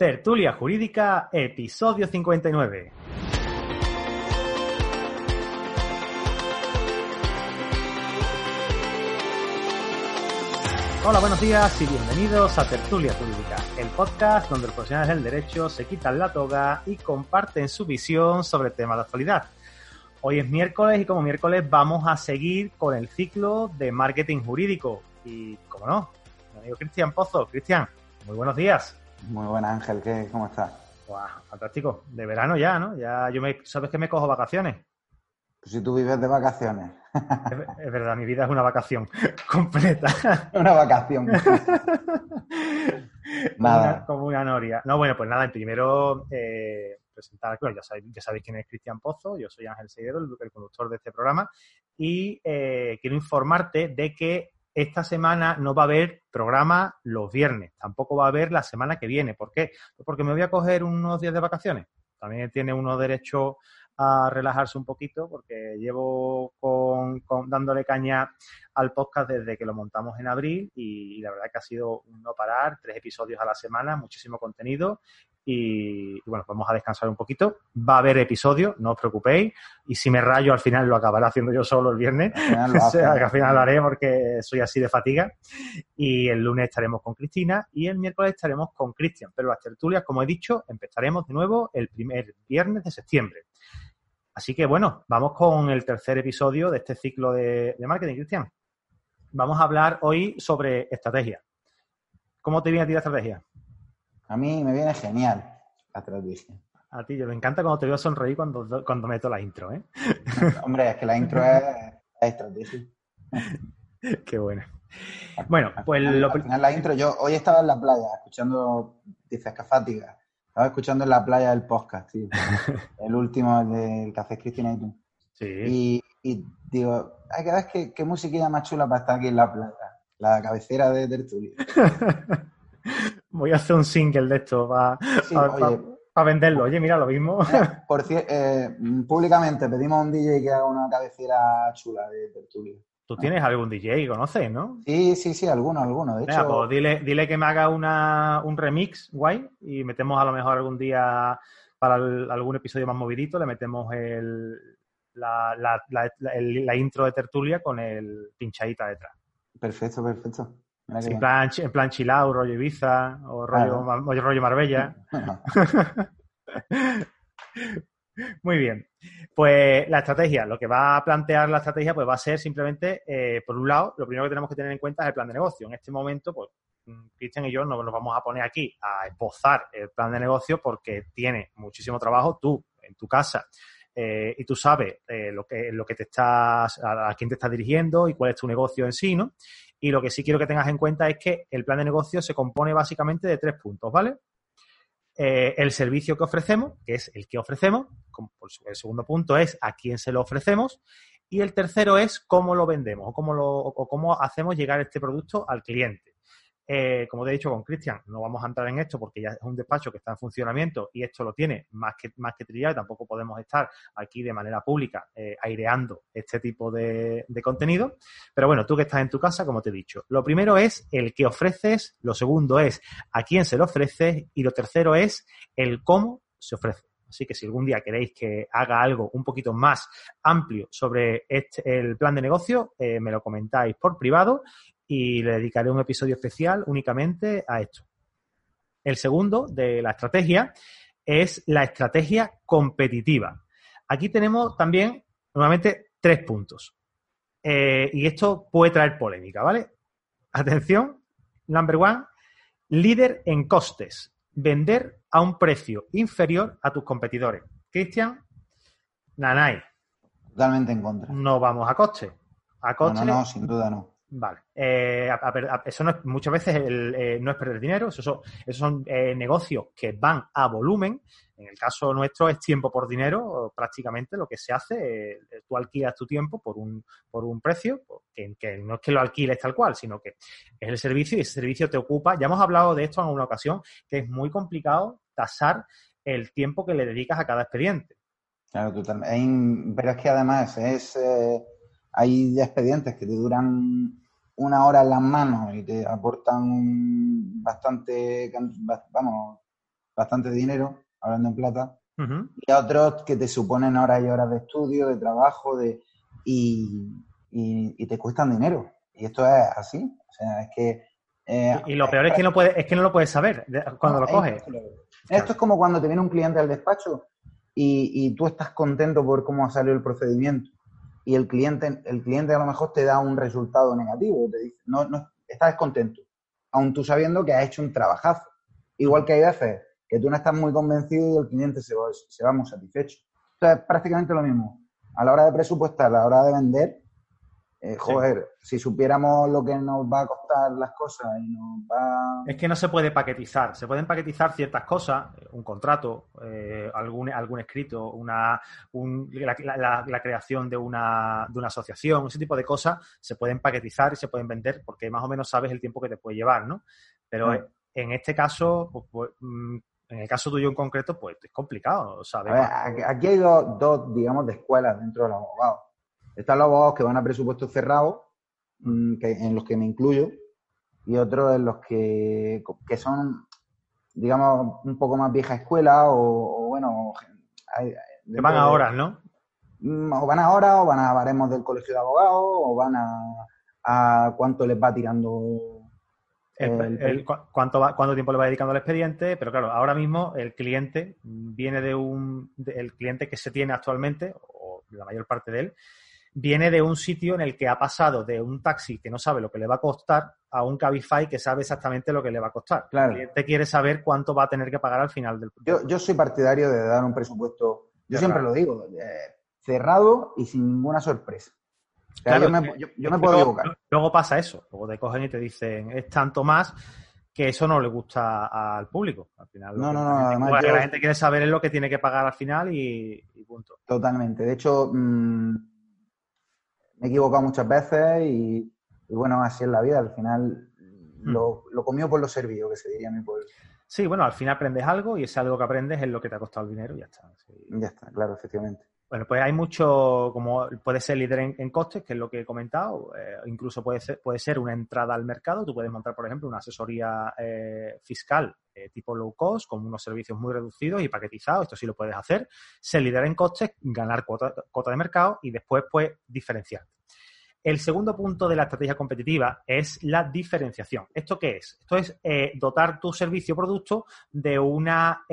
Tertulia Jurídica, episodio 59. Hola, buenos días y bienvenidos a Tertulia Jurídica, el podcast donde los profesionales del derecho se quitan la toga y comparten su visión sobre temas de actualidad. Hoy es miércoles y como miércoles vamos a seguir con el ciclo de marketing jurídico. Y, como no, mi amigo Cristian Pozo. Cristian, muy buenos días. Muy buena Ángel, ¿qué, ¿cómo estás? Guau, fantástico. De verano ya, ¿no? Ya yo me, sabes que me cojo vacaciones. Pues si tú vives de vacaciones. Es, es verdad, mi vida es una vacación completa. Una vacación. Como una, Nada. como una noria. No, bueno, pues nada, primero eh, presentar, claro, ya sabéis, ya sabéis quién es Cristian Pozo, yo soy Ángel Seguero, el, el conductor de este programa, y eh, quiero informarte de que esta semana no va a haber programa los viernes, tampoco va a haber la semana que viene. ¿Por qué? Pues porque me voy a coger unos días de vacaciones. También tiene uno derecho a relajarse un poquito porque llevo con, dándole caña al podcast desde que lo montamos en abril y, y la verdad que ha sido un no parar, tres episodios a la semana, muchísimo contenido y, y bueno, vamos a descansar un poquito. Va a haber episodios, no os preocupéis y si me rayo al final lo acabaré haciendo yo solo el viernes. Al final lo O sea, que al final lo haré porque soy así de fatiga. Y el lunes estaremos con Cristina y el miércoles estaremos con Cristian. Pero las tertulias, como he dicho, empezaremos de nuevo el primer viernes de septiembre. Así que bueno, vamos con el tercer episodio de este ciclo de, de marketing, Cristian. Vamos a hablar hoy sobre estrategia. ¿Cómo te viene a ti la estrategia? A mí me viene genial la estrategia. A ti, yo me encanta cuando te veo sonreír cuando, cuando meto la intro, ¿eh? Hombre, es que la intro es, es estrategia. Qué buena. Bueno, Al pues final- lo al final la intro, yo hoy estaba en la playa escuchando, dices que fática. Estaba escuchando en la playa el podcast, tío. El último, el del que haces Cristina y tú. Sí. Y, y digo, hay que ver qué, qué musiquilla más chula para estar aquí en la playa. La cabecera de Tertulia. Voy a hacer un single de esto para Sí, venderlo. Oye, mira, lo mismo. Mira, Por cierto, públicamente pedimos a un DJ que haga una cabecera chula de tertulia. Tú tienes algún DJ conoces, ¿no? Sí, sí, sí, alguno, alguno. De Venga, hecho, pues dile, dile que me haga una, un remix guay y metemos a lo mejor algún día para el- algún episodio más movidito, le metemos el, la, la, la- la- el- la intro de tertulia con el pinchadita detrás. perfecto, perfecto. En, plan, en plan chilao, rollo Ibiza o rollo, rollo Marbella. Muy bien. Pues la estrategia, lo que va a plantear la estrategia, pues va a ser simplemente, eh, por un lado, lo primero que tenemos que tener en cuenta es el plan de negocio. En este momento, pues, mm, Cristian y yo no nos vamos a poner aquí a esbozar el plan de negocio porque tiene muchísimo trabajo tú en tu casa. eh, y tú sabes eh, lo que lo que te estás a, a quién te estás dirigiendo y cuál es tu negocio en sí, ¿no? Y lo que sí quiero que tengas en cuenta es que el plan de negocio se compone básicamente de tres puntos, ¿vale? Eh, el servicio que ofrecemos, que es el que ofrecemos, como el segundo punto es a quién se lo ofrecemos, y el tercero es cómo lo vendemos o cómo, lo, o cómo hacemos llegar este producto al cliente. Eh, como te he dicho con Cristian, no vamos a entrar en esto porque ya es un despacho que está en funcionamiento y esto lo tiene más que, más que trillado tampoco podemos estar aquí de manera pública eh, aireando este tipo de, de contenido. Pero bueno, tú que estás en tu casa, como te he dicho, lo primero es el que ofreces, lo segundo es a quién se lo ofreces y lo tercero es el cómo se ofrece. Así que si algún día queréis que haga algo un poquito más amplio sobre este- el plan de negocio, eh, me lo comentáis por privado y le dedicaré un episodio especial únicamente a esto. El segundo de la estrategia es la estrategia competitiva. Aquí tenemos también, nuevamente, tres puntos. Eh, y esto puede traer polémica, ¿vale? Atención, number one, líder en costes. Vender a un precio inferior a tus competidores. Cristian, Nanay, Totalmente en contra. no vamos a coste. A No, coste no, no, sin duda no. Vale. Eh, eso no es, muchas veces eh, no es perder dinero, esos son, eh, negocios que van a volumen. En el caso nuestro es tiempo por dinero, prácticamente lo que se hace, tú alquilas tu tiempo por un, por un precio, que, no es que lo alquiles tal cual, sino que es el servicio y ese servicio te ocupa. Ya hemos hablado de esto en una ocasión, que es muy complicado tasar el tiempo que le dedicas a cada expediente. Claro, totalmente. Pero es que además es hay expedientes que te duran una hora en las manos y te aportan bastante, vamos, bastante dinero, hablando en plata, y otros que te suponen horas y horas de estudio, de trabajo, de y, y, te cuestan dinero. Y esto es así. O sea, es que... Eh, y, lo peor es que, no puede, es que no lo puedes saber cuando lo coges. Esto es como cuando te viene un cliente al despacho y, y tú estás contento por cómo ha salido el procedimiento y el cliente, el cliente a lo mejor te da un resultado negativo, te dice, no, no, estás descontento, aun tú sabiendo que has hecho un trabajazo. Igual que hay veces que tú no estás muy convencido y el cliente se va, se va muy satisfecho. Entonces, prácticamente lo mismo. A la hora de presupuestar, a la hora de vender, eh, joder, si supiéramos lo que nos va a costar las cosas y nos va... Es que no se puede paquetizar. Se pueden paquetizar ciertas cosas, un contrato, eh, algún, algún escrito, una, la, creación de una, de una asociación, ese tipo de cosas se pueden paquetizar y se pueden vender porque más o menos sabes el tiempo que te puede llevar, ¿no? Pero en este caso, pues, pues, mm, en el caso tuyo en concreto, pues es complicado, ¿sabes? aquí hay dos, dos, digamos, de escuelas dentro de los abogados están los abogados que van a presupuesto cerrado, mm, en los que me incluyo, y otros en los que, que son, digamos, un poco más vieja escuela o, bueno... que van a horas, ¿no? Mm, o van a horas, o van a baremos del colegio de abogados, o van a, cuánto les va tirando el, cuánto, cuánto tiempo le va dedicando al expediente, pero claro, ahora mismo el cliente viene de un, el cliente que se tiene actualmente, o la mayor parte de él, viene de un sitio en el que ha pasado de un taxi que no sabe lo que le va a costar a un Cabify que sabe exactamente lo que le va a costar. Claro. El cliente quiere saber cuánto va a tener que pagar al final del yo, yo soy partidario de dar un presupuesto, yo siempre lo digo, eh, cerrado y sin ninguna sorpresa. yo me, puedo equivocar. Luego pasa eso, luego te cogen y te dicen es tanto más que eso no le gusta al público. Al final, no, no, no. Además, la gente quiere saber es lo que tiene que pagar al final y, punto. Totalmente. De hecho, mm, me he equivocado muchas veces y, bueno, así es la vida. Al final hmm. lo, lo comió por lo servido, que se diría mi pueblo. Sí, bueno, al final aprendes algo y ese algo que aprendes es lo que te ha costado el dinero y ya está. Ya está, claro, efectivamente. Bueno, pues hay mucho, como puede ser líder en, costes, que es lo que he comentado, eh, incluso puede ser, puede ser una entrada al mercado. Tú puedes montar, por ejemplo, una asesoría eh, fiscal eh, tipo low cost, con unos servicios muy reducidos y paquetizados. Esto sí lo puedes hacer. Ser líder en costes, ganar cuota, cuota de mercado y después, pues, diferenciarte. El segundo punto de la estrategia competitiva es la diferenciación. ¿Esto qué es? Esto es dotar tu servicio o producto de una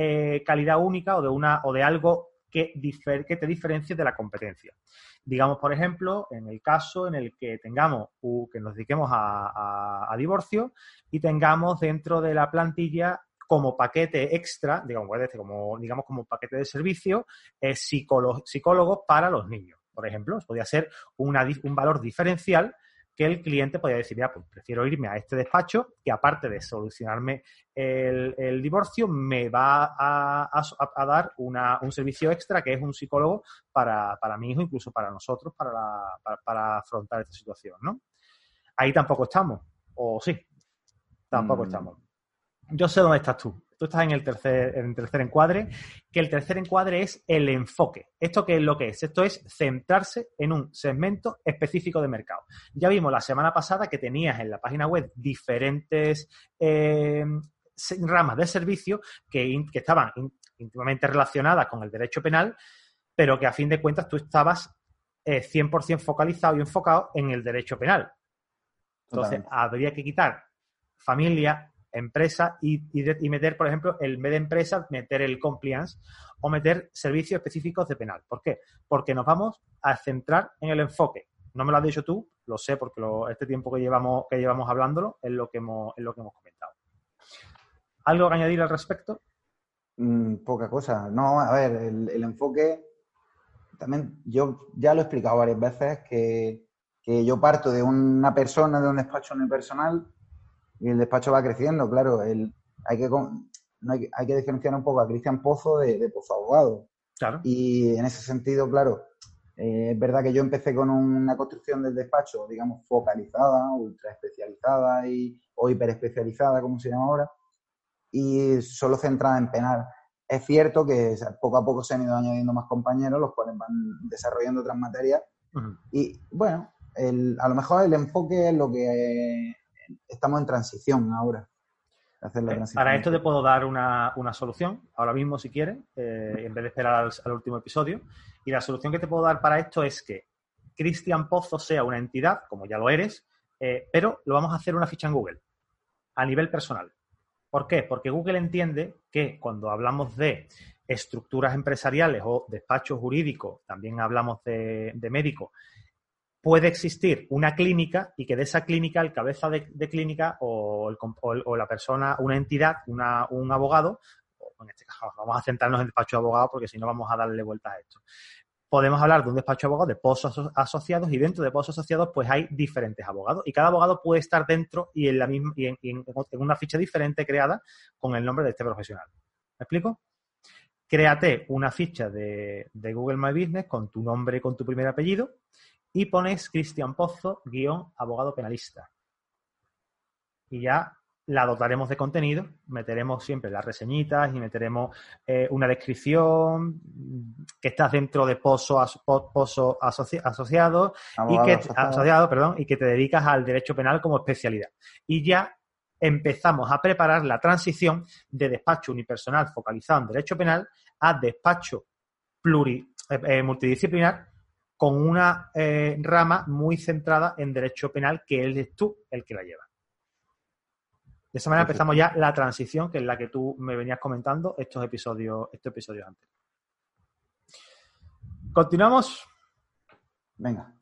calidad única o de una o de algo que, que te diferencie de la competencia. Digamos, por ejemplo, en el caso en el que tengamos, que nos dediquemos a, divorcio y tengamos dentro de la plantilla como paquete extra, digamos, como, digamos, como paquete de servicio, eh, psicólogos, para los niños, por ejemplo. Podría ser un valor diferencial que el cliente podría decir, mira, pues prefiero irme a este despacho que aparte de solucionarme el, divorcio, me va a, dar un servicio extra que es un psicólogo para, mi hijo, incluso para nosotros, para, para, afrontar esta situación, ¿no? Ahí tampoco estamos, o sí, tampoco mm. estamos. Yo sé dónde estás tú tú estás en el tercer, en el tercer encuadre, que el tercer encuadre es el enfoque. ¿Esto qué es lo que es? Esto es centrarse en un segmento específico de mercado. Ya vimos la semana pasada que tenías en la página web diferentes eh, ramas de servicio que, estaban íntimamente relacionadas con el derecho penal, pero que a fin de cuentas tú estabas 100% eh, focalizado y enfocado en el derecho penal. Entonces, habría que quitar familia, empresa y, meter, por ejemplo, el vez de empresa, meter el compliance o meter servicios específicos de penal. ¿Por qué? Porque nos vamos a centrar en el enfoque. No me lo has dicho tú, lo sé porque este tiempo que llevamos, que llevamos hablándolo es lo que hemos, es lo que hemos comentado. ¿Algo que añadir al respecto? Mm, poca cosa. No, a ver, el, enfoque, también yo ya lo he explicado varias veces que, que yo parto de una persona, de un despacho unipersonal, y el despacho va creciendo, claro. El, hay, que, no hay, hay, que diferenciar un poco a Cristian Pozo de, de, Pozo Abogado. Claro. Y en ese sentido, claro, eh, es verdad que yo empecé con una construcción del despacho, digamos, focalizada, ultra especializada y, o hiper especializada, como se llama ahora, y solo centrada en penal. Es cierto que poco a poco se han ido añadiendo más compañeros, los cuales van desarrollando otras materias. Uh -huh. Y bueno, el, a lo mejor el enfoque es lo que estamos en transición ahora. Hacer la transición. Para esto te puedo dar una, una solución, ahora mismo si quieres, eh, en vez de esperar al, al, último episodio. Y la solución que te puedo dar para esto es que Cristian Pozo sea una entidad, como ya lo eres, eh, pero lo vamos a hacer una ficha en Google, a nivel personal. ¿Por qué? Porque Google entiende que cuando hablamos de estructuras empresariales o despachos jurídicos, también hablamos de, de médicos, puede existir una clínica y que de esa clínica el cabeza de, clínica o, la persona, una entidad, un abogado, en este caso vamos a centrarnos en despacho de abogado porque si no vamos a darle vueltas a esto. Podemos hablar de un despacho de abogados de pozos asociados y dentro de pozos asociados pues hay diferentes abogados y cada abogado puede estar dentro y en una ficha diferente creada con el nombre de este profesional. ¿Me explico? Créate una ficha de, de Google My Business con tu nombre y con tu primer apellido y pones Cristian Pozo, guion, abogado penalista. Y ya la dotaremos de contenido, meteremos siempre las reseñitas y meteremos eh, una descripción que estás dentro de Pozo, pozo asoci, asociado, y que, asociado. asociado perdón, y que te dedicas al derecho penal como especialidad. Y ya empezamos a preparar la transición de despacho unipersonal focalizado en derecho penal a despacho pluri, eh, eh, multidisciplinar con una eh, rama muy centrada en derecho penal que eres tú el que la lleva. De esa manera empezamos ya la transición, que es la que tú me venías comentando estos episodios, estos episodios antes. Continuamos. Venga.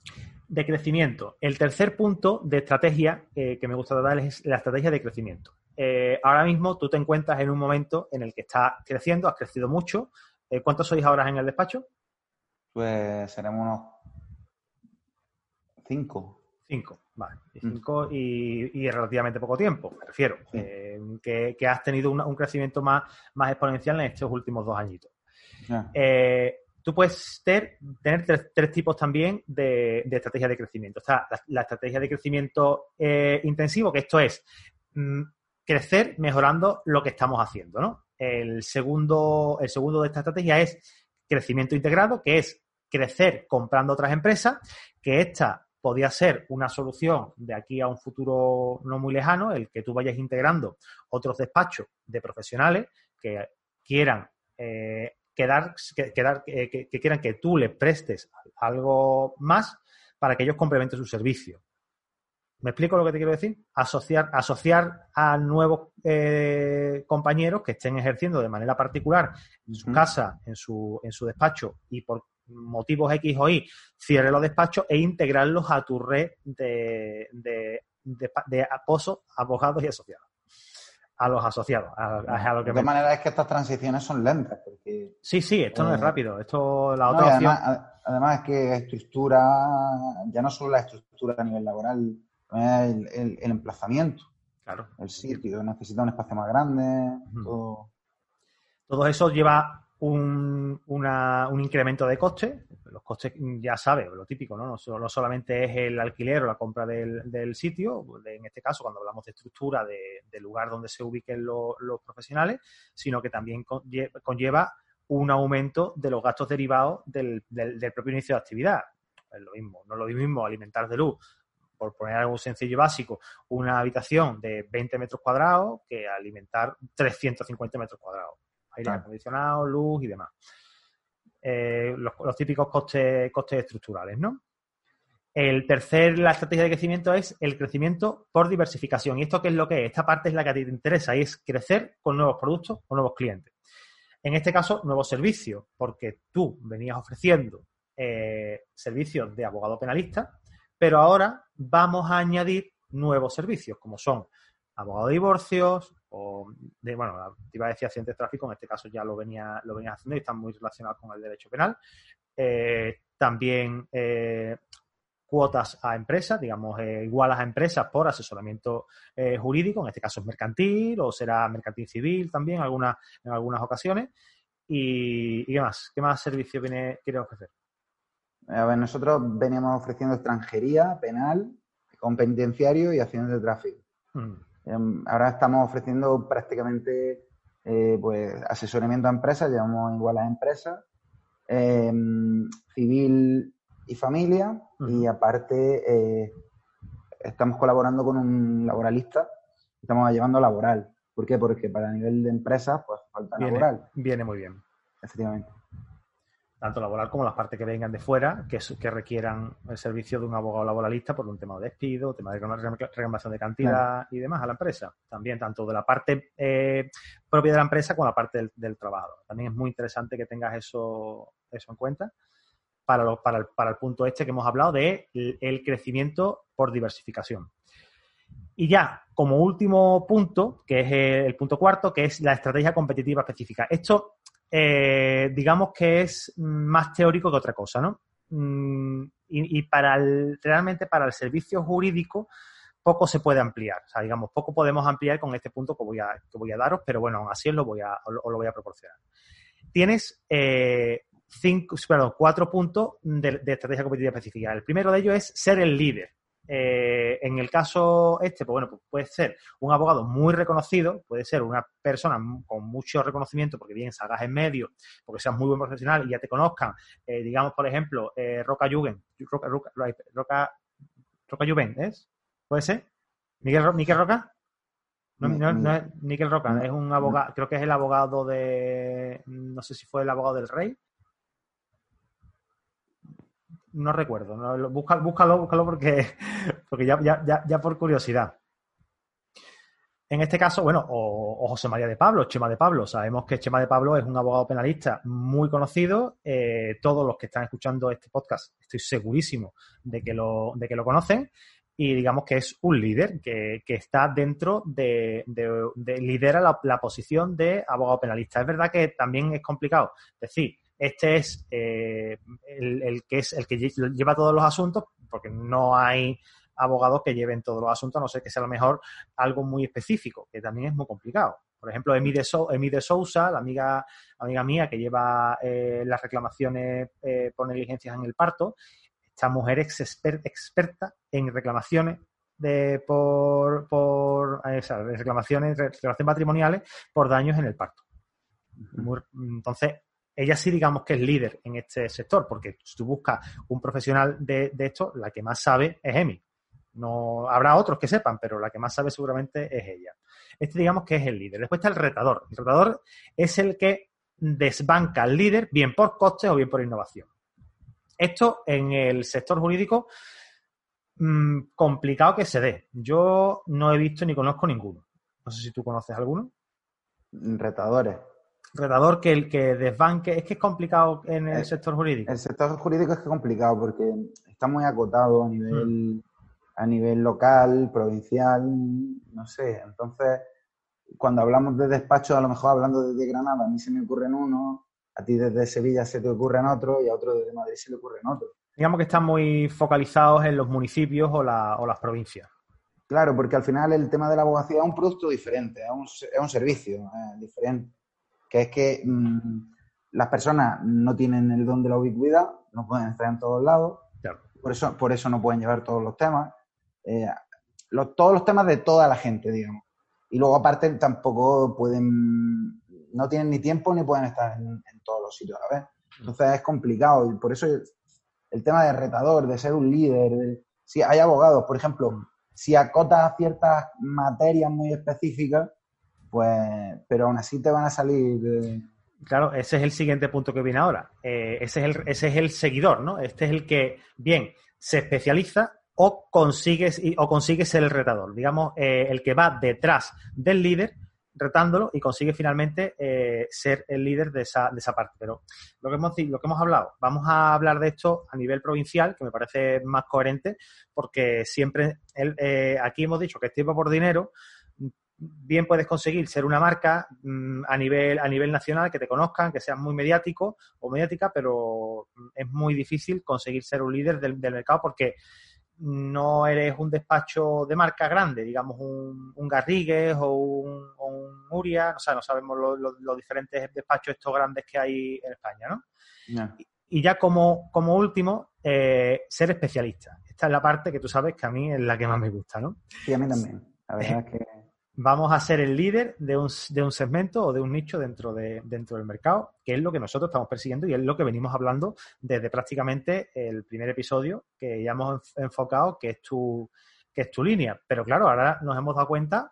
De crecimiento. El tercer punto de estrategia eh, que me gusta dar es la estrategia de crecimiento. Eh, ahora mismo tú te encuentras en un momento en el que estás creciendo, has crecido mucho. ¿Cuántos sois ahora en el despacho? Pues seremos unos cinco. Cinco, vale. Y cinco mm. y, y, relativamente poco tiempo, me refiero. Sí. Eh, que, que, has tenido una, un crecimiento más, más exponencial en estos últimos dos añitos. Yeah. Eh, tú puedes ter, tener tres, tres, tipos también de, de, estrategia de crecimiento. Está la, la estrategia de crecimiento eh, intensivo, que esto es mmm, crecer mejorando lo que estamos haciendo, ¿no? El segundo, el segundo de esta estrategia es crecimiento integrado, que es crecer comprando otras empresas, que esta podía ser una solución de aquí a un futuro no muy lejano, el que tú vayas integrando otros despachos de profesionales que quieran eh, quedar, que, quedar que, que, que, quieran que tú les prestes algo más para que ellos complementen su servicio. ¿Me explico lo que te quiero decir? Asociar, asociar a nuevos eh, compañeros que estén ejerciendo de manera particular en su casa, en su, en su despacho y por motivos X o Y, cierre los despachos e integrarlos a tu red de, de, de, de aposos, abogados y asociados. A los asociados. A, a lo que de me... manera es que estas transiciones son lentas. Porque, sí, sí, esto eh, no es rápido. Esto la no, otra además, además, es que estructura, ya no solo la estructura a nivel laboral, el, el, el emplazamiento. Claro. El sitio, necesita un espacio más grande. Uh -huh. todo. todo eso lleva un, una, un, incremento de coste. Los costes, ya sabes, lo típico, ¿no? No, no solamente es el alquiler o la compra del, del sitio, en este caso, cuando hablamos de estructura de, lugar donde se ubiquen lo, los profesionales, sino que también conlleva un aumento de los gastos derivados del, del, del propio inicio de actividad. Es lo mismo, no es lo mismo alimentar de luz por poner algo sencillo y básico, una habitación de 20 metros cuadrados que alimentar 350 metros cuadrados aire acondicionado, luz y demás. Eh, los, los, típicos costes, costes estructurales, ¿no? El tercer, la estrategia de crecimiento es el crecimiento por diversificación. ¿Y esto qué es lo que es? Esta parte es la que a ti te interesa y es crecer con nuevos productos o nuevos clientes. En este caso, nuevos servicios, porque tú venías ofreciendo eh, servicios de abogado penalista, pero ahora vamos a añadir nuevos servicios, como son abogado de divorcios, o de, bueno, te iba a decir accidentes de tráfico, en este caso ya lo venía, lo venía haciendo y están muy relacionados con el derecho penal. Eh, también eh, cuotas a empresas, digamos, eh, igualas a empresas por asesoramiento eh, jurídico, en este caso es mercantil o será mercantil civil también alguna, en algunas ocasiones. Y, qué más? ¿Qué más servicio viene, quiere ofrecer? A ver, nosotros veníamos ofreciendo extranjería, penal, con penitenciario y acciones de tráfico. Mm. Em, ahora estamos ofreciendo prácticamente eh, pues asesoramiento a empresas, llevamos igual a empresas, em, civil y familia, y aparte eh, estamos colaborando con un laboralista, estamos llevando laboral. ¿Por qué? Porque para nivel de empresas, pues falta laboral. Viene muy bien. Efectivamente tanto laboral como las partes que vengan de fuera, que, que requieran el servicio de un abogado laboralista por un tema de despido, tema de reclamación de cantidad y demás a la empresa. También tanto de la parte eh, propia de la empresa como la parte del, trabajo. También es muy interesante que tengas eso, eso en cuenta para, para, el, para el punto este que hemos hablado de el crecimiento por diversificación. Y ya, como último punto, que es el punto cuarto, que es la estrategia competitiva específica. Esto eh, digamos que es más teórico que otra cosa, ¿no? Mm, y, para el, realmente para el servicio jurídico poco se puede ampliar. O sea, digamos, poco podemos ampliar con este punto que voy a, que voy a daros, pero bueno, así os lo voy a, lo voy a proporcionar. Tienes eh, cinco, cuatro puntos de, de estrategia competitiva específica. El primero de ellos es ser el líder. Eh, en el caso este, pues bueno, pues puede ser un abogado muy reconocido, puede ser una persona con mucho reconocimiento porque bien salgas en medio, porque seas muy buen profesional y ya te conozcan. Eh, digamos, por ejemplo, eh, Roca Jugend, Roca, Roca, Roca, ¿es? ¿Puede ser? ¿Miguel, Miguel Roca? No, no, es Miguel Roca, es un abogado, creo que es el abogado de, no sé si fue el abogado del rey, no recuerdo. No, búscalo, búscalo porque, porque ya, ya, ya, por curiosidad. En este caso, bueno, o, José María de Pablo, Chema de Pablo. Sabemos que Chema de Pablo es un abogado penalista muy conocido. Eh, todos los que están escuchando este podcast, estoy segurísimo de que lo, de que lo conocen. Y digamos que es un líder que, que está dentro de, de, lidera la, la, posición de abogado penalista. Es verdad que también es complicado decir este es eh, el, que es el que lleva todos los asuntos, porque no hay abogados que lleven todos los asuntos, a no sé que sea a lo mejor algo muy específico, que también es muy complicado. Por ejemplo, Emi de, Sousa, la amiga, amiga mía que lleva eh, las reclamaciones eh, por negligencias en el parto, esta mujer es experta en reclamaciones de por, por reclamaciones, reclamaciones patrimoniales por daños en el parto. entonces, ella sí digamos que es líder en este sector, porque si tú buscas un profesional de, esto, la que más sabe es Emi. No, habrá otros que sepan, pero la que más sabe seguramente es ella. Este digamos que es el líder. Después está el retador. El retador es el que desbanca al líder, bien por costes o bien por innovación. Esto en el sector jurídico, mm, complicado que se dé. Yo no he visto ni conozco ninguno. No sé si tú conoces alguno. Retadores retador que el que desbanque. Es que es complicado en el, sector jurídico. El sector jurídico es que es complicado porque está muy acotado a nivel, hmm. a nivel local, provincial, no sé. Entonces, cuando hablamos de despacho, a lo mejor hablando desde Granada, a mí se me ocurre en uno, a ti desde Sevilla se te ocurre en otro y a otro desde Madrid se le ocurre en otro. Digamos que están muy focalizados en los municipios o, la, o las provincias. Claro, porque al final el tema de la abogacía es un producto diferente, es un, es un servicio diferente que es que mm, las personas no tienen el don de la ubicuidad, no pueden estar en todos lados, por, eso, por eso no pueden llevar todos los temas, eh, todos los temas de toda la gente, digamos. Y luego aparte tampoco pueden, no tienen ni tiempo ni pueden estar en, todos los sitios a la vez. Entonces es complicado y por eso el, tema de retador, de ser un líder, si hay abogados, por ejemplo, si acotas ciertas materias muy específicas, pues, pero aún así te van a salir. Claro, ese es el siguiente punto que viene ahora. Eh, ese, es el, ese es el seguidor, ¿no? Este es el que, bien, se especializa o consigues, o consigue ser el retador. Digamos, eh, el que va detrás del líder retándolo y consigue finalmente eh, ser el líder de esa, de esa parte. Pero lo que, hemos, lo que hemos hablado, vamos a hablar de esto a nivel provincial, que me parece más coherente, porque siempre aquí hemos dicho que es tiempo por dinero, bien puedes conseguir ser una marca mm, a, nivel, a nivel nacional, que te conozcan, que seas muy mediático o mediática, pero es muy difícil conseguir ser un líder del, mercado porque no eres un despacho de marca grande, digamos un, un Garrigues o un, un, Uria, o sea, no sabemos los diferentes despachos estos grandes que hay en España, ¿no? Y, ya como, como último, eh, ser especialista. Esta es la parte que tú sabes que a mí es la que más me gusta, ¿no? Sí, a mí también. La verdad es que vamos a ser el líder de un, de un segmento o de un nicho dentro, de, dentro del mercado, que es lo que nosotros estamos persiguiendo y es lo que venimos hablando desde prácticamente el primer episodio que ya hemos enfocado, que es tu, que es tu línea. Pero claro, ahora nos hemos dado cuenta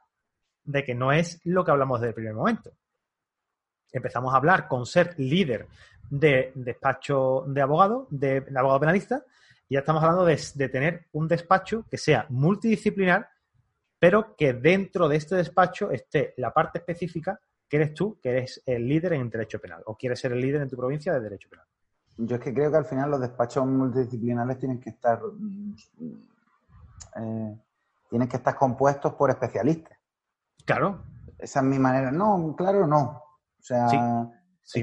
de que no es lo que hablamos desde el primer momento. Empezamos a hablar con ser líder de despacho de abogado, de, de abogado penalista, y ya estamos hablando de, de tener un despacho que sea multidisciplinar pero que dentro de este despacho esté la parte específica que eres tú, que eres el líder en derecho penal o quieres ser el líder en tu provincia de derecho penal. Yo es que creo que al final los despachos multidisciplinares tienen que estar mm, eh, tienen que estar compuestos por especialistas. Claro. Esa es mi manera. No, claro, no. O sea, Sí,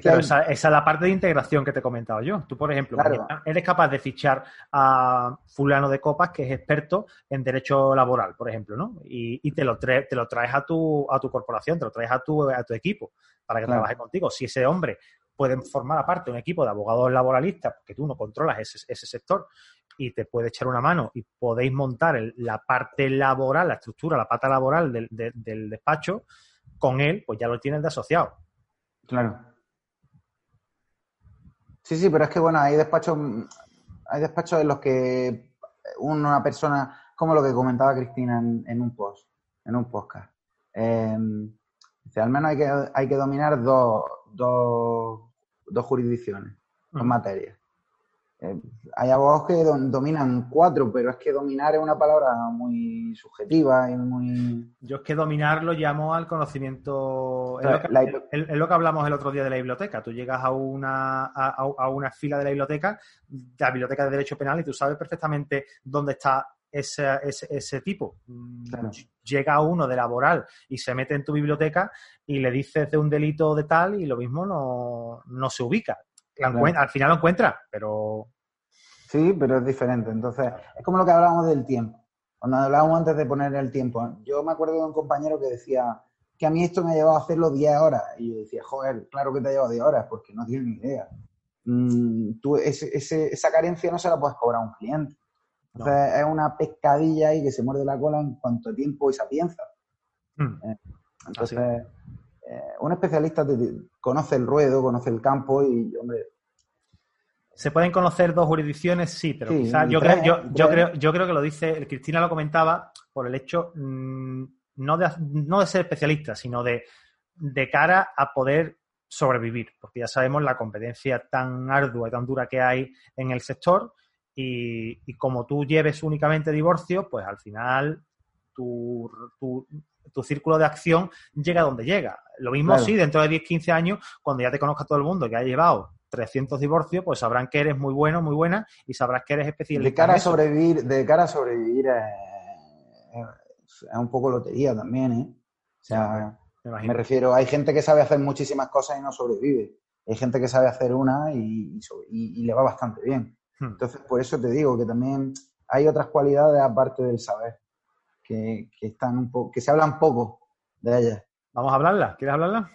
pero esa, es la parte de integración que te he comentado yo. Tú, por ejemplo, eres capaz de fichar a fulano de copas que es experto en derecho laboral, por ejemplo, ¿no? Y, te, lo traes, te lo traes a tu, a tu corporación, te lo traes a tu, a tu equipo para que trabaje contigo. Si ese hombre puede formar aparte un equipo de abogados laboralistas, porque tú no controlas ese, ese sector, y te puede echar una mano y podéis montar la parte laboral, la estructura, la pata laboral del, del despacho, con él, pues ya lo tienes de asociado. Claro. Sí, sí, pero es que bueno, hay despachos, hay despachos en los que una persona, como lo que comentaba Cristina en, un post, en un podcast, eh, al menos hay que, hay que dominar dos, dos, dos jurisdicciones, dos materias. Eh, hay abogados que dominan cuatro, pero es que dominar es una palabra muy subjetiva y muy... Yo es que dominar lo llamo al conocimiento... Es lo, que, hablamos el otro día de la biblioteca. Tú llegas a una, a, una fila de la biblioteca, de la biblioteca de Derecho Penal, y tú sabes perfectamente dónde está ese, ese, tipo. Llega uno de laboral y se mete en tu biblioteca y le dices de un delito de tal y lo mismo no, no se ubica al final lo encuentra, pero... Sí, pero es diferente. Entonces, es como lo que hablábamos del tiempo. Cuando hablábamos antes de poner el tiempo, yo me acuerdo de un compañero que decía que a mí esto me ha llevado a hacerlo 10 horas. Y yo decía, joder, claro que te ha llevado 10 horas, porque no tienes ni idea. Mm, tú esa carencia no se la puedes cobrar a un cliente. Entonces, es una pescadilla ahí que se muerde la cola en cuanto a tiempo y sapienza. Mm. Eh, entonces, eh, un especialista conoce el ruedo, conoce el campo y, hombre... ¿Se pueden conocer dos jurisdicciones? Sí, pero quizás yo, creo, yo, creo, yo creo que lo dice, Cristina lo comentaba, por el hecho mm, no, de, no de ser especialista, sino de, de cara a poder sobrevivir, porque ya sabemos la competencia tan ardua y tan dura que hay en el sector y, y como tú lleves únicamente divorcio, pues al final tu, tu, tu círculo de acción llega donde llega. Lo mismo sí, dentro de 10, 15 años, cuando ya te conozca todo el mundo que ha llevado 300 divorcios, pues sabrán que eres muy bueno, muy buena y sabrás que eres especial. De cara a sobrevivir, de cara a sobrevivir es un poco lotería también, ¿eh? O sea, me, refiero, hay gente que sabe hacer muchísimas cosas y no sobrevive. Hay gente que sabe hacer una y, le va bastante bien. Hmm. Entonces, por eso te digo que también hay otras cualidades aparte del saber que, están un poco, que se hablan poco de ellas. ¿Vamos a hablarla? ¿Quieres hablarla?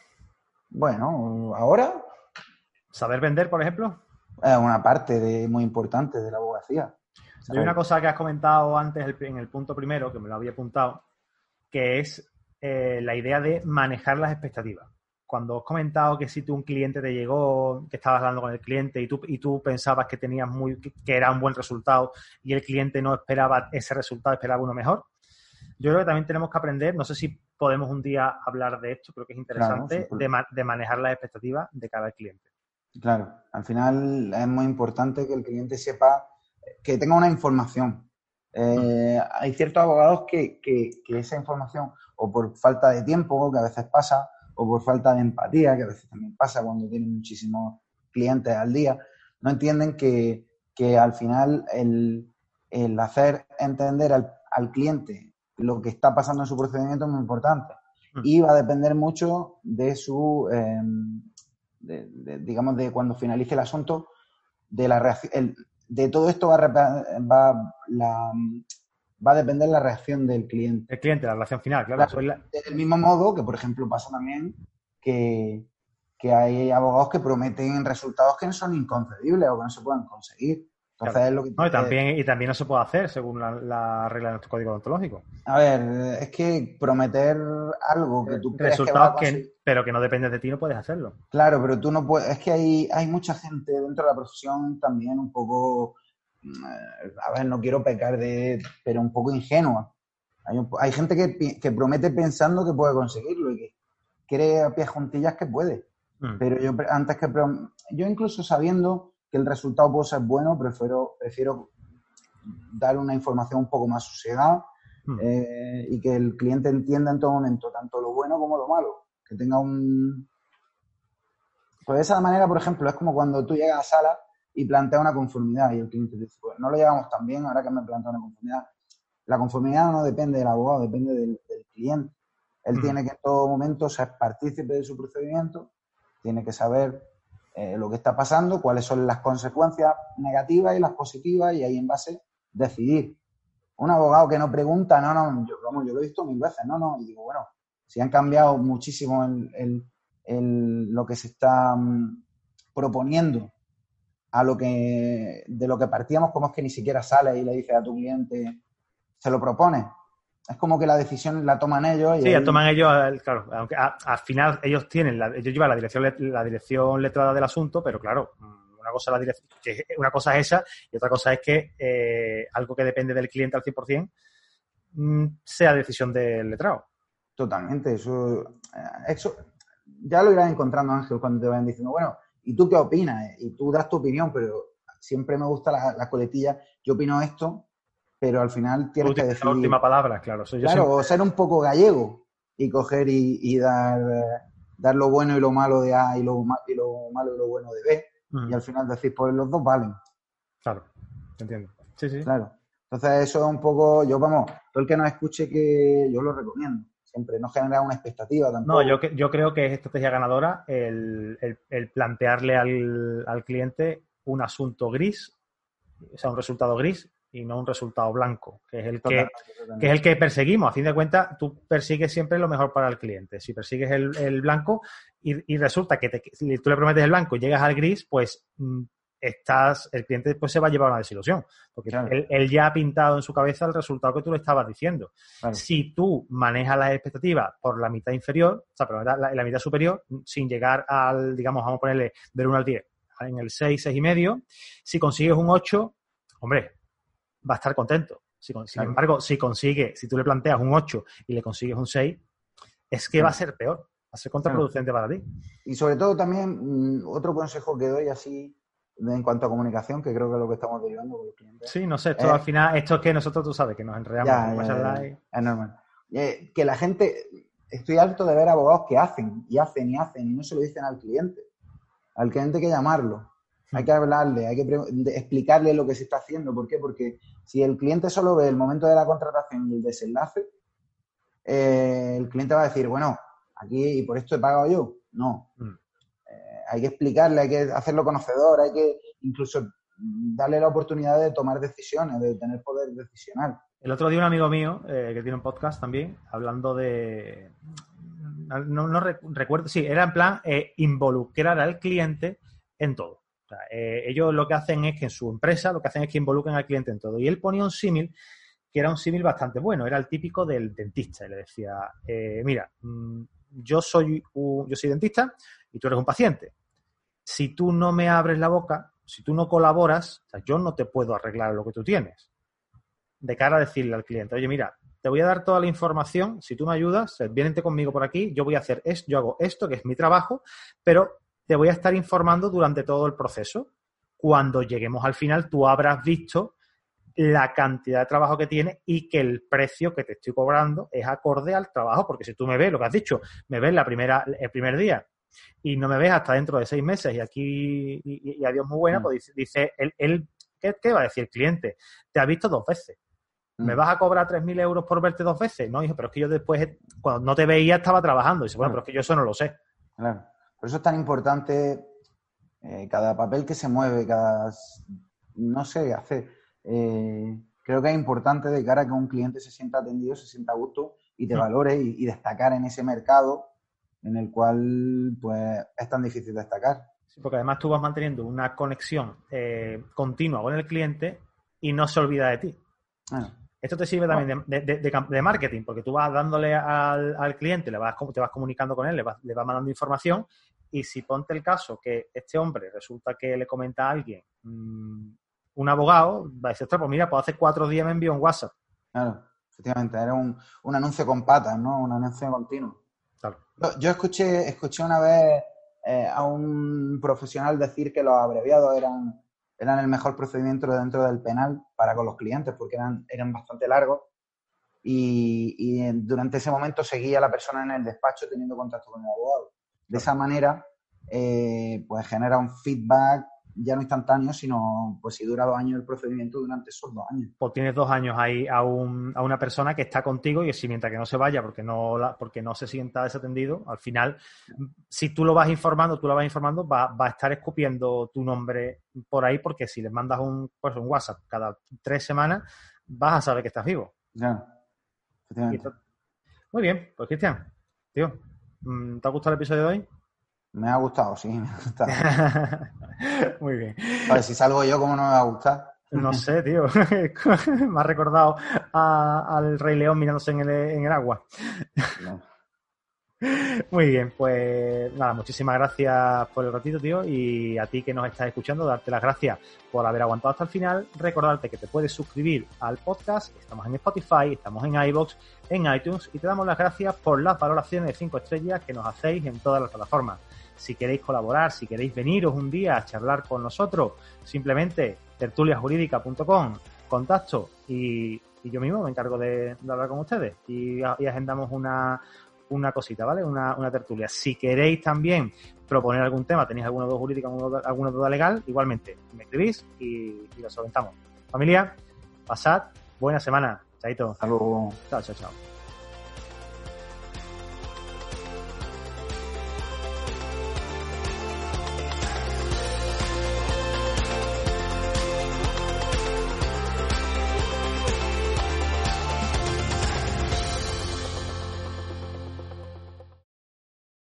Bueno, ahora. ¿Saber vender, por ejemplo? Es una parte de, muy importante de la abogacía. Hay una cosa que has comentado antes en el punto primero, que me lo había apuntado, que es eh, la idea de manejar las expectativas. Cuando has comentado que si tú un cliente te llegó, que estabas hablando con el cliente y tú, y tú pensabas que tenías muy, que era un buen resultado y el cliente no esperaba ese resultado, esperaba uno mejor, yo creo que también tenemos que aprender, no sé si podemos un día hablar de esto, creo que es interesante, de, manejar las expectativas de cada cliente. Claro, al final es muy importante que el cliente sepa, que tenga una información. Eh, hay ciertos abogados que, esa información, o por falta de tiempo, que a veces pasa, o por falta de empatía, que a veces también pasa cuando tienen muchísimos clientes al día, no entienden que, al final el, hacer entender al, al cliente lo que está pasando en su procedimiento es muy importante. mm. y va a depender mucho de su, em, digamos, de cuando finalice el asunto, de la reacción, de todo esto va, va, la, va a depender la reacción del cliente. El cliente, la relación final, claro. Del mismo modo que, por ejemplo, pasa también que, que, hay abogados que prometen resultados que no son inconcebibles o que no se pueden conseguir. Entonces es lo que no, y, también, y también no se puede hacer según la, regla de nuestro código odontológico. A ver, es que prometer algo que tú crees Resultados que, que pero que no depende de ti no puedes hacerlo. Claro, pero tú no puedes. Es que hay, hay mucha gente dentro de la profesión también un poco a ver, no quiero pecar de, pero un poco ingenua. Hay, gente que, promete pensando que puede conseguirlo y que cree a pies juntillas que puede. Mm. Pero yo antes que yo incluso sabiendo que el resultado puede ser bueno, prefiero, prefiero dar una información un poco más sosegada mm. eh, y que el cliente entienda en todo momento tanto lo bueno como lo malo. Que tenga un... Pues de esa manera, por ejemplo, es como cuando tú llegas a sala y plantea una conformidad y el cliente dice, pues no lo llevamos tan bien, ahora que me plantea una conformidad. La conformidad no depende del abogado, depende del, cliente. Él mm. tiene que en todo momento ser partícipe de su procedimiento, tiene que saber eh, lo que está pasando, cuáles son las consecuencias negativas y las positivas y ahí en base decidir. Un abogado que no pregunta, no, no, yo, yo lo he visto mil veces, no, no, y digo, bueno, si han cambiado muchísimo el, lo que se está mm, proponiendo a lo que, de lo que partíamos, como es que ni siquiera sale y le dice a tu cliente, se lo propone. Es como que la decisión la toman ellos. Y sí, la toman ellos, claro, aunque al final ellos tienen, ellos llevan la dirección, la dirección letrada del asunto, pero claro, una cosa, la que una cosa es esa y otra cosa es que eh, algo que depende del cliente al 100% mm, sea decisión del letrado. Totalmente, eso, eh, eso ya lo irás encontrando, Ángel, cuando te vayan diciendo, bueno, ¿y tú qué opinas? Y tú das tu opinión, pero siempre me gusta la, coletilla, yo opino esto, pero al final tienes que decir... La última palabra, claro. claro, o ser un poco gallego y coger y, dar, dar lo bueno y lo malo de A y lo, y lo malo y lo bueno de B, y al final decir, pues los dos valen. Claro, entiendo. Sí, sí. Claro. Entonces eso es un poco, yo vamos, todo el que nos escuche que yo lo recomiendo siempre, no genera una expectativa tampoco. No, yo, yo creo que es estrategia ganadora el, plantearle al, cliente un asunto gris, o sea, un resultado gris y no un resultado blanco, que es el que, es el que perseguimos. A fin de cuentas, tú persigues siempre lo mejor para el cliente. Si persigues el, blanco y, resulta que tú le prometes el blanco y llegas al gris, pues mm, estás, el cliente después se va a llevar una desilusión, porque él, ya ha pintado en su cabeza el resultado que tú le estabas diciendo. Si tú manejas las expectativas por la mitad inferior, o sea, pero la, la, mitad superior, sin llegar al, digamos, vamos a ponerle del 1 al 10, en el 6, 6 y medio, si consigues un 8, hombre, va a estar contento. sin embargo, si consigue, si tú le planteas un 8 y le consigues un 6, es que va a ser peor, va a ser contraproducente para ti. Y sobre todo también, mm, otro consejo que doy así en cuanto a comunicación, que creo que es lo que estamos derivando con los clientes. Sí, no sé, esto al final, esto es que nosotros tú sabes que nos enredamos. es normal. Eh, que la gente, estoy harto de ver abogados que hacen y hacen y hacen y no se lo dicen al cliente. Al cliente hay que llamarlo, hay que hablarle, hay que explicarle lo que se está haciendo. ¿Por qué? Porque si el cliente solo ve el momento de la contratación y el desenlace, eh, el cliente va a decir, bueno, aquí y por esto he pagado yo. No. Mm hay que explicarle, hay que hacerlo conocedor, hay que incluso darle la oportunidad de tomar decisiones, de tener poder decisional. El otro día un amigo mío, eh, que tiene un podcast también, hablando de... No, recuerdo, sí, era en plan eh, involucrar al cliente en todo. Eh, ellos lo que hacen es que en su empresa lo que hacen es que involucren al cliente en todo. Y él ponía un símil que era un símil bastante bueno, era el típico del dentista. Y le decía, mira, mm, yo soy, yo soy dentista y tú eres un paciente. Si tú no me abres la boca, si tú no colaboras, yo no te puedo arreglar lo que tú tienes. De cara a decirle al cliente, oye, mira, te voy a dar toda la información, si tú me ayudas, vienente conmigo por aquí, yo voy a hacer esto, yo hago esto, que es mi trabajo, pero te voy a estar informando durante todo el proceso. Cuando lleguemos al final, tú habrás visto la cantidad de trabajo que tiene y que el precio que te estoy cobrando es acorde al trabajo, porque si tú me ves, lo que has dicho, me ves la primera, el primer día y no me ves hasta dentro de seis meses y aquí, y, adiós muy buena, mm. pues dice, él, ¿qué, va a decir el cliente? Te ha visto dos veces. ¿Me Mm. vas a cobrar 3.000 euros por verte dos veces? No, dijo, pero es que yo después, cuando no te veía, estaba trabajando. Y dice, bueno, Claro. pero es que yo eso no lo sé. Claro. Por eso es tan importante eh, cada papel que se mueve, cada, no sé, hacer. eh, creo que es importante de cara a que un cliente se sienta atendido, se sienta a gusto y te Mm. valore y, y destacar en ese mercado en el cual pues es tan difícil destacar. Sí, porque además tú vas manteniendo una conexión eh, continua con el cliente y no se olvida de ti. Esto te sirve también de, de- de- de marketing, porque tú vas dándole al, al cliente, le vas, te vas comunicando con él, le vas, le vas mandando información, y si ponte el caso que este hombre resulta que le comenta a alguien, mm, un abogado, va a decir, "Ostras, pues mira, pues hace cuatro días me envió un WhatsApp. claro, efectivamente, era un, un anuncio con patas, ¿no? Un anuncio continuo. Claro. Yo, yo escuché, escuché una vez eh, a un profesional decir que los abreviados eran, eran el mejor procedimiento dentro del penal para con los clientes, porque eran, eran bastante largos. Y, y durante ese momento seguía la persona en el despacho teniendo contacto con el abogado. De esa manera, eh, pues genera un feedback ya no instantáneo, sino pues si dura dos años el procedimiento, durante esos dos años. Pues tienes dos años ahí a, un- a una persona que está contigo y si mientras que no se vaya porque no, la- porque no se sienta desatendido, al final, si tú lo vas informando, tú lo vas informando, va, va a estar escupiendo tu nombre por ahí porque si le mandas un, pues, un WhatsApp cada tres semanas, vas a saber que estás vivo. Claro, Y efectivamente. esto- Muy bien, pues Cristian, tío, ¿te ha gustado el episodio de hoy? Me ha gustado, sí, me ha gustado. Muy bien. A ver, si salgo yo, ¿cómo no me va a gustar? No sé, tío. Me ha recordado a- al Rey León mirándose en el, en el agua. No. Muy bien, pues nada, muchísimas gracias por el ratito, tío, y a ti que nos estás escuchando, darte las gracias por haber aguantado hasta el final, recordarte que te puedes suscribir al podcast, estamos en Spotify, estamos en iBox, en iTunes, y te damos las gracias por las valoraciones de 5 estrellas que nos hacéis en todas las plataformas. Si queréis colaborar, si queréis veniros un día a charlar con nosotros, simplemente tertuliajurídica.com, contacto y, yo mismo me encargo de, hablar con ustedes y agendamos una, una cosita, ¿vale? Una, una tertulia. Si queréis también proponer algún tema, tenéis alguna duda jurídica, alguna, duda legal, igualmente me escribís y, y lo solventamos. Familia, pasad buena semana. Chaito. Hasta luego. Chao, chao, chao.